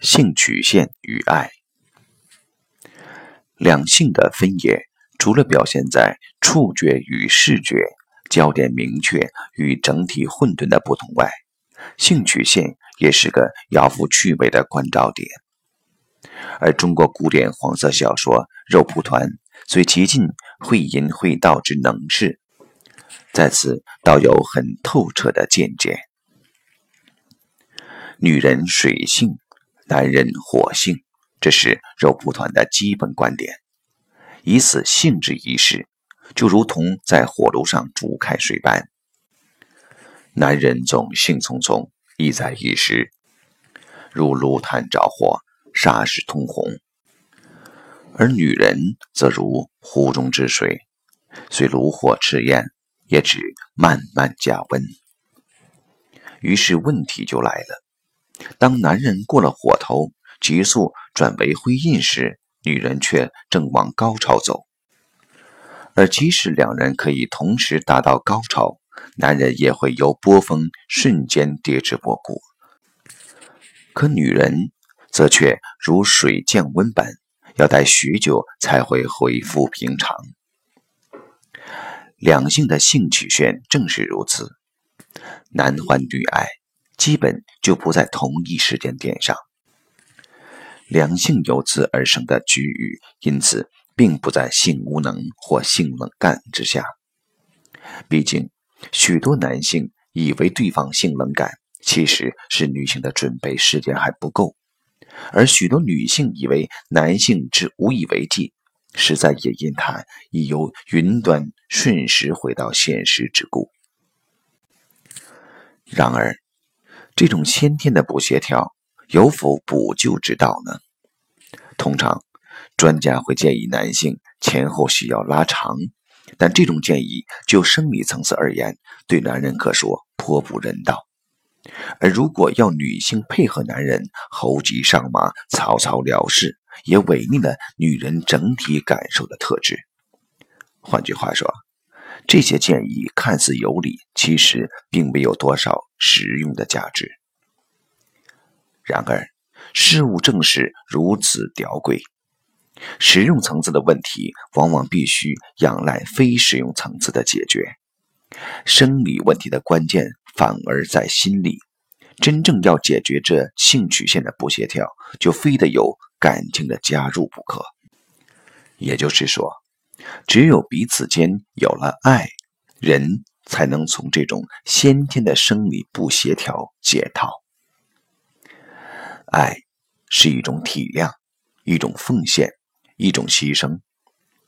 性曲线与爱，两性的分野，除了表现在触觉与视觉焦点明确与整体混沌的不同外，性曲线也是个要富趣味的关照点。而中国古典黄色小说《肉蒲团》虽极尽会淫会道之能事，在此倒有很透彻的见解。女人水性。男人火性，这是肉蒲团的基本观点。以此性质一事，就如同在火炉上煮开水般。男人总性匆匆，意在一时，如炉炭着火，霎时通红；而女人则如壶中之水，虽炉火炽焰，也只慢慢加温。于是问题就来了。当男人过了火头，急速转为灰印时，女人却正往高潮走。而即使两人可以同时达到高潮，男人也会由波峰瞬间跌至波谷。可女人则却如水降温般，要待许久才会恢复平常。两性的性曲线正是如此，男欢女爱。基本就不在同一时间点上，两性由此而生的局域，因此并不在性无能或性冷感之下。毕竟，许多男性以为对方性冷感，其实是女性的准备时间还不够；而许多女性以为男性之无以为继，实在也因他已由云端瞬时回到现实之故。然而，这种先天的不协调有否补救之道呢？通常，专家会建议男性前后需要拉长，但这种建议就生理层次而言，对男人可说颇不人道。而如果要女性配合男人猴急上马、草草了事，也违逆了女人整体感受的特质。换句话说，这些建议看似有理，其实并没有多少实用的价值。然而，事物正是如此吊诡，实用层次的问题往往必须仰赖非实用层次的解决。生理问题的关键反而在心理，真正要解决这性曲线的不协调，就非得有感情的加入不可。也就是说。只有彼此间有了爱，人才能从这种先天的生理不协调解套。爱是一种体谅，一种奉献，一种牺牲，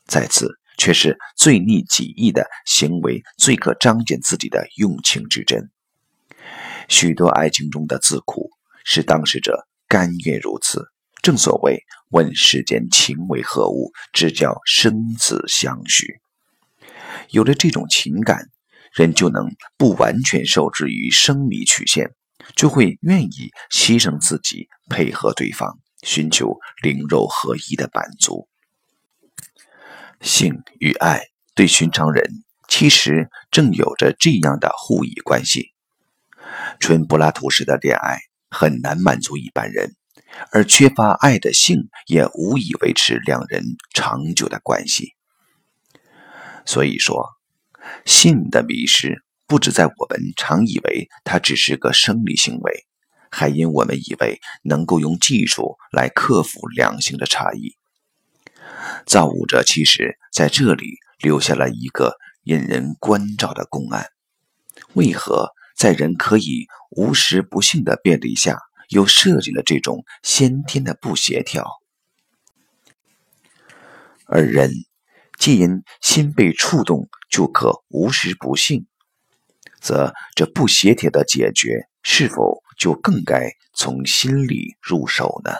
在此却是最逆己意的行为，最可彰显自己的用情之真。许多爱情中的自苦，是当事者甘愿如此。正所谓“问世间情为何物，只叫生死相许”。有了这种情感，人就能不完全受制于生理曲线，就会愿意牺牲自己，配合对方，寻求灵肉合一的满足。性与爱对寻常人其实正有着这样的互益关系。纯柏拉图式的恋爱很难满足一般人。而缺乏爱的性也无以维持两人长久的关系。所以说，性的迷失不止在我们常以为它只是个生理行为，还因我们以为能够用技术来克服两性的差异。造物者其实在这里留下了一个引人关照的公案：为何在人可以无时不幸的便利下？又设计了这种先天的不协调，而人既因心被触动就可无时不幸，则这不协调的解决是否就更该从心里入手呢？